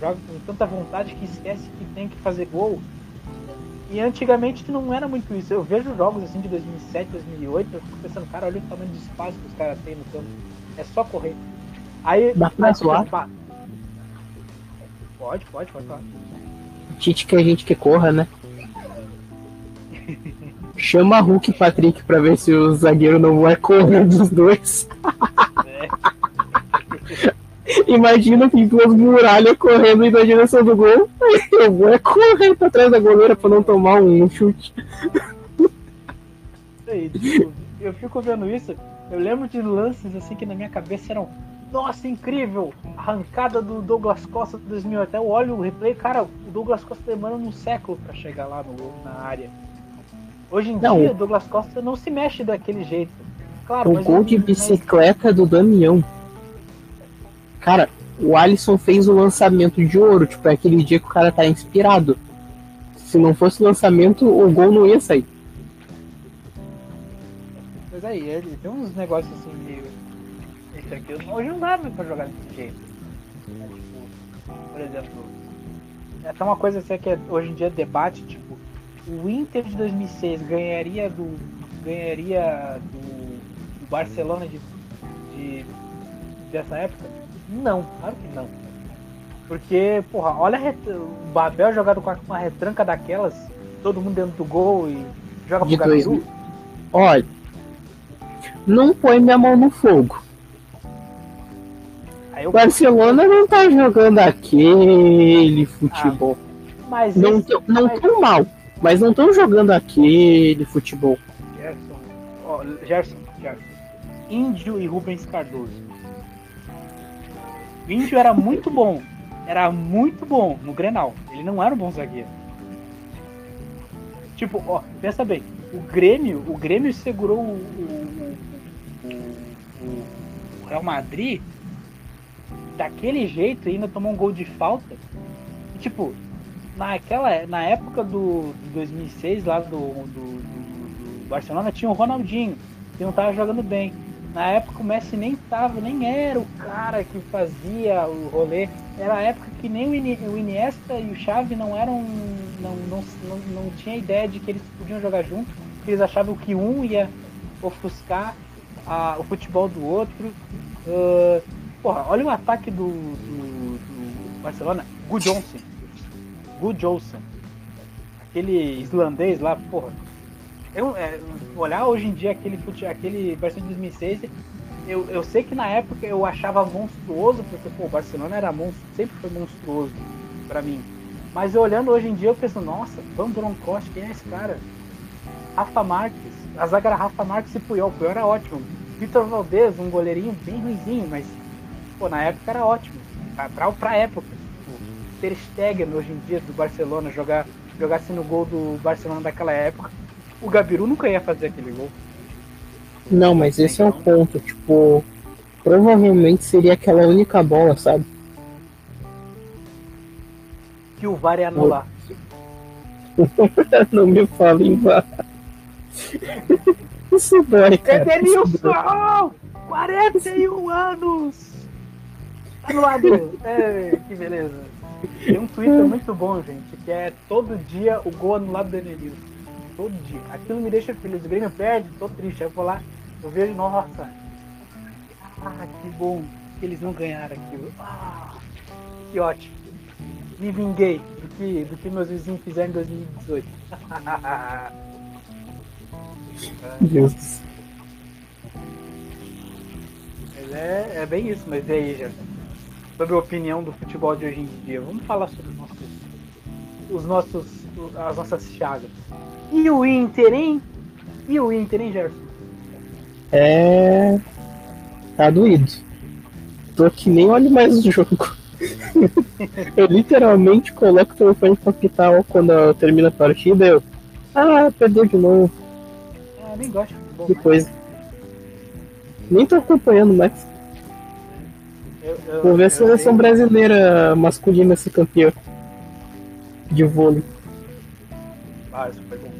Speaker 1: joga com tanta vontade que esquece que tem que fazer gol. E antigamente não era muito isso. Eu vejo jogos assim de 2007, 2008, eu fico pensando, cara, olha o tamanho de espaço que os caras têm no campo. É só correr. Aí.
Speaker 2: Dá pra zoar?
Speaker 1: Pode, pode, pode falar.
Speaker 2: Tite que a gente que corra, né? Chama Hulk e Patrick pra ver se o zagueiro não vai correr dos dois.
Speaker 1: É.
Speaker 2: Imagina tem duas muralhas correndo na direção do gol. Eu vou é correr pra trás da goleira pra não tomar um chute.
Speaker 1: Aí, tipo, eu fico vendo isso, eu lembro de lances assim que na minha cabeça eram, nossa, incrível! Arrancada do Douglas Costa de 2000, até eu olho o replay, cara, o Douglas Costa demora um século pra chegar lá no, na área. Hoje em
Speaker 2: Não,
Speaker 1: dia,
Speaker 2: o-
Speaker 1: Douglas Costa não se mexe daquele jeito. Claro,
Speaker 2: O gol de
Speaker 1: mas-
Speaker 2: bicicleta do Damião. Cara, o Alisson fez o lançamento de ouro. Tipo, é aquele dia que o cara tá inspirado. Se não fosse o lançamento, o gol não ia sair.
Speaker 1: Mas aí, ele tem uns negócios assim meio. Isso aqui, hoje não dá pra jogar desse jeito. por exemplo, essa é uma coisa assim que é- hoje em dia debate, tipo, o Inter de 2006 ganharia do. ganharia do, do Barcelona de, de- dessa época? Não, claro que não. Porque, porra, olha a ret- o Babel jogado com uma retranca daquelas, todo mundo dentro do gol e joga pro Gabiru.
Speaker 2: 2000. Olha, não põe minha mão no fogo.
Speaker 1: Eu
Speaker 2: Barcelona não tá jogando aquele futebol.
Speaker 1: Mas
Speaker 2: não
Speaker 1: esse-
Speaker 2: tão, não
Speaker 1: mas-
Speaker 2: tão mal, mas não estão jogando aquele futebol.
Speaker 1: Gerson, ó, Gerson, Gerson. Índio e Rubens Cardoso. Índio era muito bom. Era muito bom no Grenal. Ele não era um bom zagueiro. Tipo, ó, pensa bem. O Grêmio, o Grêmio segurou o, o- o- o- Real Madrid daquele jeito e ainda tomou um gol de falta. E, tipo, naquela, na época do de 2006 lá do, do, do- do Barcelona tinha o Ronaldinho que não tava jogando bem. Na época o Messi nem tava, nem era o cara que fazia o rolê. Era a época que nem o, Ini- o Iniesta e o Xavi não eram, não, não, não, não tinha ideia de que eles podiam jogar junto. porque Eles achavam que um ia ofuscar a- o futebol do outro. Ah, porra, olha o ataque do, do, do Barcelona. Gu Johnson. Gu Johnson. Aquele islandês lá, porra. É, olhar hoje em dia aquele, aquele Barcelona de 2006, eu, eu sei que na época eu achava monstruoso, porque pô, o Barcelona era monstro, sempre foi monstruoso pra mim. Mas eu olhando hoje em dia eu penso, nossa, Van Bronckhorst, quem é esse cara? Rafa Marques, a zaga era Rafa Marques e Puyol, Puyol era ótimo. Vitor Valdez, um goleirinho bem ruizinho, mas pô, na época era ótimo. Pra, pra, época. Ter Stegen hoje em dia do Barcelona jogar jogasse no gol do Barcelona daquela época, o Gabiru nunca ia fazer aquele gol.
Speaker 2: Não, mas esse é o ponto. Tipo, provavelmente seria aquela única bola, sabe?
Speaker 1: Que o VAR ia anular.
Speaker 2: Não me fale em vá. Isso dói, cara.
Speaker 1: Edenilson! 41 anos! Anulado! É, que beleza. Tem um Twitter muito bom, gente, que é todo dia o gol anulado do Edenilson. Todo dia. Aquilo me deixa feliz. O Grêmio perde, tô triste. Aí eu vou lá, eu vejo, nossa. Ah, que bom que eles não ganharam aquilo. Ah, que ótimo. Me vinguei do que, do que meus vizinhos fizeram em 2018.
Speaker 2: Deus.
Speaker 1: Mas é, é bem isso, mas e aí, já sobre a opinião do futebol de hoje em dia. Vamos falar sobre os nossos, os nossos, as nossas chagas. E o Inter, hein? E o Inter, hein, Gerson?
Speaker 2: É. Tá doído. Tô que nem olho mais o jogo. eu literalmente coloco o telefone pra pitar quando termina a partida. Eu. Ah, perdeu de novo.
Speaker 1: Ah, nem gosto de futebol.
Speaker 2: Que
Speaker 1: mas
Speaker 2: coisa. Nem tô acompanhando mais.
Speaker 1: eu- eu-
Speaker 2: Vou ver a
Speaker 1: eu
Speaker 2: seleção
Speaker 1: sei-
Speaker 2: brasileira masculina ser campeã de vôlei.
Speaker 1: Ah, isso foi bom.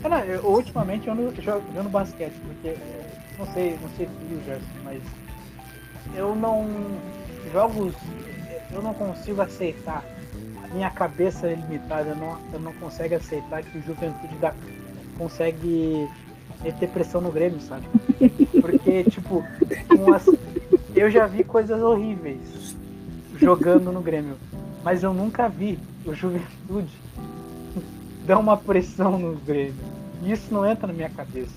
Speaker 1: Cara, eu, ultimamente eu ando jogando basquete, porque é, não sei, não sei se o Gerson, mas eu não jogos, eu não consigo aceitar. A minha cabeça é limitada, eu não, eu não consigo aceitar que o Juventude consegue meter pressão no Grêmio, sabe? Porque, tipo, eu já vi coisas horríveis jogando no Grêmio, mas eu nunca vi o Juventude dar uma pressão no Grêmio. E isso não entra na minha cabeça.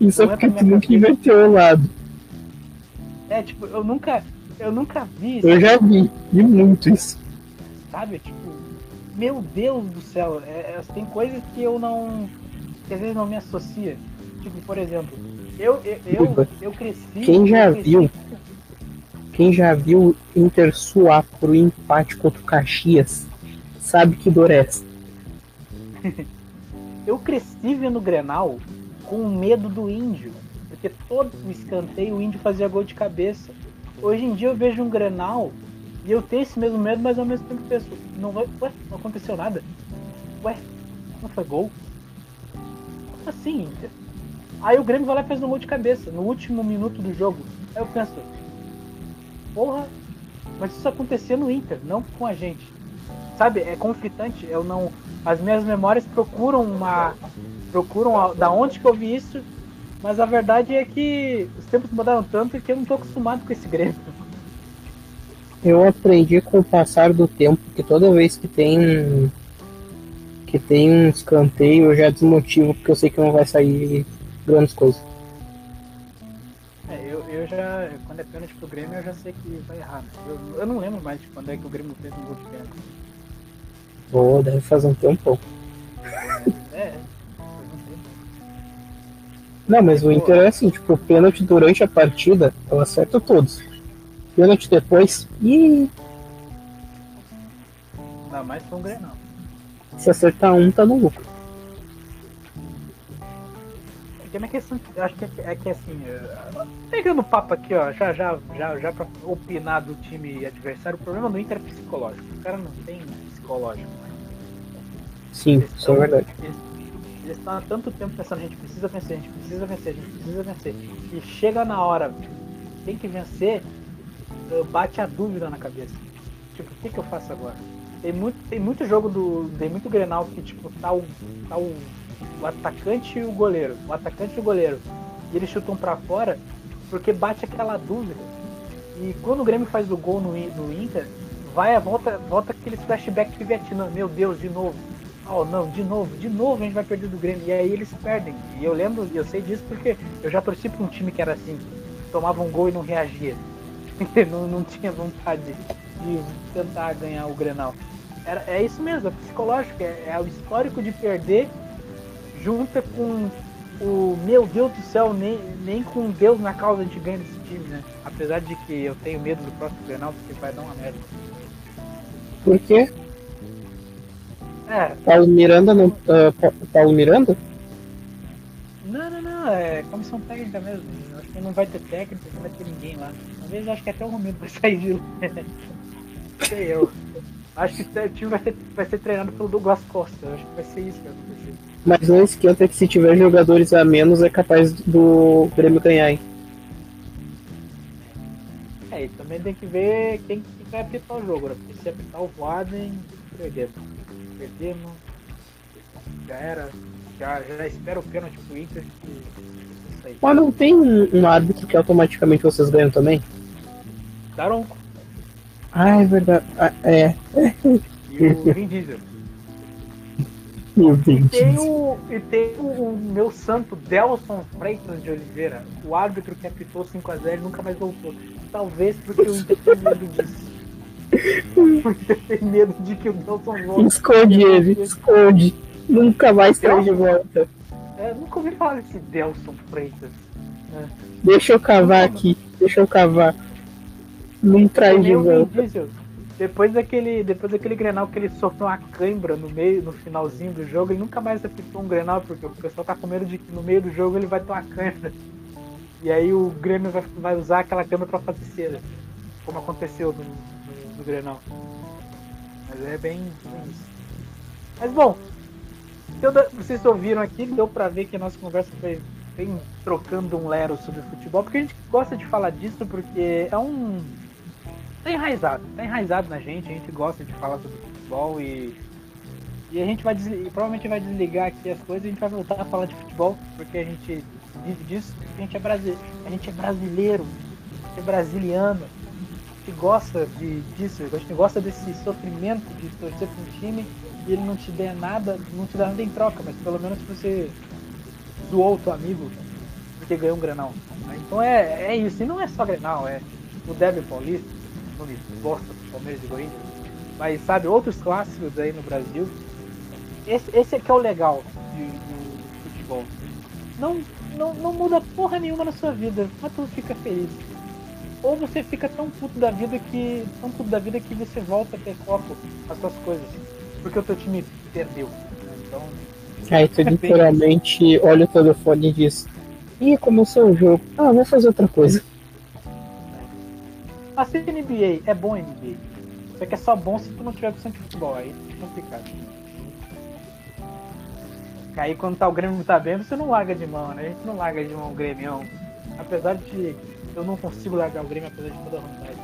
Speaker 2: Isso é
Speaker 1: Não é
Speaker 2: porque tu nunca
Speaker 1: cabeça.
Speaker 2: inverteu o lado.
Speaker 1: É, tipo, eu nunca, eu nunca vi,
Speaker 2: Eu já vi, vi muito isso.
Speaker 1: sabe? Tipo, meu Deus do céu, é, é, tem coisas que eu não, que às vezes não me associa. Tipo, por exemplo, eu, eu, eu, eu cresci.
Speaker 2: Quem já
Speaker 1: cresci-
Speaker 2: viu? Quem já viu Inter suar pro empate contra o Caxias sabe que dor é essa.
Speaker 1: Eu cresci vendo Grenal com medo do índio. Porque todo o escanteio o índio fazia gol de cabeça. Hoje em dia eu vejo um Grenal e eu tenho esse mesmo medo, mas ao mesmo tempo penso, não vai. Ué, não aconteceu nada. Ué, não foi gol? Como assim, Inter? Aí o Grêmio vai lá e fez um gol de cabeça, no último minuto do jogo. Aí eu penso, porra, mas isso acontecia no Inter, não com a gente. Sabe, é conflitante, eu não. As minhas memórias procuram uma. procuram a- da onde que eu vi isso, mas a verdade é que os tempos mudaram tanto que eu não tô acostumado com esse Grêmio.
Speaker 2: Eu aprendi com o passar do tempo que toda vez que tem que tem um escanteio eu já desmotivo porque eu sei que não vai sair grandes coisas.
Speaker 1: É, eu, eu já. Quando é pênalti pro Grêmio, eu já sei que vai errar. né? Eu, eu não lembro mais de quando é que o Grêmio fez um gol de pênalti.
Speaker 2: Pô, deve fazer um tempo.
Speaker 1: É.
Speaker 2: Não, mas o Inter é assim, tipo, pênalti durante a partida, eu acerto todos. Pênalti depois, e
Speaker 1: Ainda mais pra um Grenal.
Speaker 2: se acertar um, tá no lucro.
Speaker 1: Porque a minha questão eu acho que é, é que assim, é, pegando o papo aqui, ó, já, já, já, já pra opinar do time adversário, o problema do Inter é psicológico. O cara não tem psicológico.
Speaker 2: Sim, isso é verdade.
Speaker 1: Eles, estão há tanto tempo pensando, a gente precisa vencer, a gente precisa vencer, a gente precisa vencer. E chega na hora, tem que vencer, bate a dúvida na cabeça. Tipo, o que, que eu faço agora? Tem muito, tem muito jogo do. Tem muito Grenal que, tipo, tá o. Tá o, o atacante e o goleiro. O atacante e o goleiro. E eles chutam pra fora porque bate aquela dúvida. E quando o Grêmio faz o gol no, no Inter, vai a volta, volta aqueles flashbacks de Vietnã. Meu Deus, de novo. Oh não, de novo, de novo a gente vai perder do Grêmio. E aí eles perdem. E eu lembro, eu sei disso porque eu já torci pra um time que era assim, tomava um gol e não reagia. não, não tinha vontade de tentar ganhar o Grenal. Era, é isso mesmo, é psicológico, é, é o histórico de perder junta com o meu Deus do céu, nem, nem com Deus na causa a gente ganha desse time, né? Apesar de que eu tenho medo do próximo Grenal, porque vai dar uma merda.
Speaker 2: Por quê?
Speaker 1: É,
Speaker 2: Paulo Miranda não. Pa- Paulo Miranda?
Speaker 1: Não, não, não, é comissão técnica mesmo. Acho que não vai ter técnico, não vai ter ninguém lá. Talvez eu acho que até o Romero vai sair de lá. Sei eu. Acho que o time vai ser, vai ser treinado pelo Douglas Costa. Acho que vai ser isso que vai acontecer.
Speaker 2: Mas não esquenta que se tiver jogadores a menos é capaz do Grêmio ganhar, hein?
Speaker 1: É, e também tem que ver quem que vai apitar o jogo, né? Porque se apitar o Voaden, perdemos. Perdemos. Já era. Já, já espera o pênalti pro Inter. Que.
Speaker 2: Mas não tem um, árbitro que automaticamente vocês ganham também?
Speaker 1: Daronco.
Speaker 2: Ah, é verdade. Ah, é.
Speaker 1: E o Vin Diesel.
Speaker 2: Deus.
Speaker 1: Tem o, e tem o, meu santo Delson Freitas de Oliveira, o árbitro que apitou 5x0 e nunca mais voltou. Talvez porque o Inter tem medo disso. Porque tem medo de que o Delson volte.
Speaker 2: Esconde ele, esconde. Nunca mais traz de volta.
Speaker 1: É, nunca ouvi falar desse Delson Freitas.
Speaker 2: Deixa eu cavar aqui, deixa eu cavar. Não traz de
Speaker 1: Vin
Speaker 2: volta.
Speaker 1: Depois daquele, depois daquele Grenal que ele sofreu uma cãibra no meio, no finalzinho do jogo, ele nunca mais apitou um Grenal, porque o pessoal tá com medo de que no meio do jogo ele vai ter uma cãibra. E aí o Grêmio vai, vai usar aquela câmera pra fazer cera. Como aconteceu no, no Grenal. Mas é bem, bem isso. Mas bom, da- vocês ouviram aqui, deu pra ver que a nossa conversa foi bem trocando um lero sobre futebol, porque a gente gosta de falar disso, porque é um. Tá enraizado, tá enraizado na gente, a gente gosta de falar sobre futebol e. E a gente vai desligar, provavelmente vai desligar aqui as coisas e a gente vai voltar a falar de futebol, porque a gente vive disso, a gente é brasileiro. A gente é brasileiro. que é brasiliano, que gosta de, disso, que gosta desse sofrimento de torcer para um time e ele não te der nada, não te dá nada em troca, mas pelo menos você doou o teu amigo porque ganhou um Granal. Então é, é isso, e não é só Grenal, é o Derby Paulista, nome bosta do Palmeiras e Corinthians, mas sabe, outros clássicos aí no Brasil. Esse, esse aqui é o legal de futebol. Não, não, não muda porra nenhuma na sua vida, mas tu fica feliz. Ou você fica tão puto da vida que. tão puto da vida que você volta a ter foco as suas coisas. Porque o teu time perdeu. Então.
Speaker 2: Aí tu literalmente olha o telefone e diz, Ih, começou o jogo. Ah, vou fazer outra coisa.
Speaker 1: Assim NBA é bom NBA. Só que é só bom se tu não tiver com de futebol. Aí é complicado. Aí quando tá o Grêmio não tá bem, você não larga de mão, né? A gente não larga de mão o Grêmio. Apesar de eu não consigo largar o Grêmio, apesar de toda a vontade.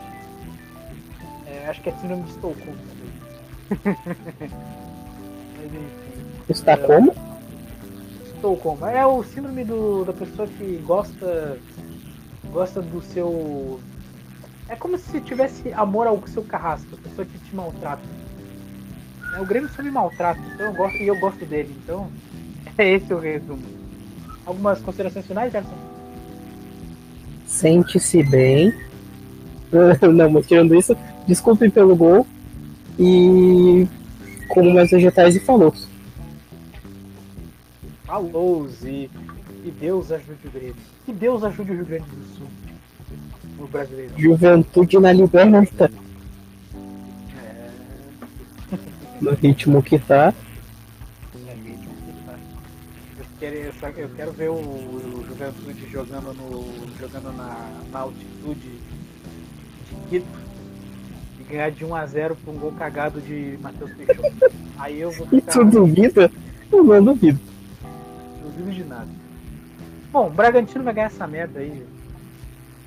Speaker 1: É, acho que é síndrome de Estocolmo.
Speaker 2: Mas enfim. Está é, como?
Speaker 1: Estocolmo. É o síndrome do, da pessoa que gosta gosta do seu. É como se tivesse amor ao seu carrasco, a pessoa que te maltrata. É, o Grêmio só me maltrata, então eu gosto e eu gosto dele. Então, é esse o resumo. Algumas considerações finais, Gerson?
Speaker 2: Sente-se bem. Não, mas tirando isso, desculpe pelo gol. E como mais vegetais e falou.
Speaker 1: Falou e Deus ajude o Grêmio. Que Deus ajude o Rio Grande do Sul. O brasileiro.
Speaker 2: Juventude na liberta. É... no ritmo que tá.
Speaker 1: Eu quero, eu quero ver o, o Juventude jogando, no, jogando na, na altitude de Quito e ganhar de 1x0 por um gol cagado de Matheus Peixoto. Aí eu vou ficar.
Speaker 2: Tu duvida? Eu não duvido
Speaker 1: duvido de nada. Bom, o Bragantino vai ganhar essa merda aí.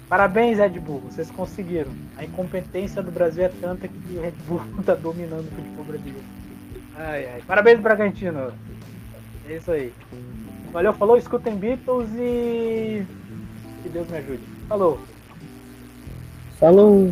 Speaker 1: Parabéns, Red Bull, vocês conseguiram. A incompetência do Brasil é tanta que o Red Bull tá dominando o futebol brasileiro. Ai, ai. Parabéns, Bragantino. É isso aí. Valeu, falou, escutem Beatles e. Que Deus me ajude. Falou.
Speaker 2: Falou.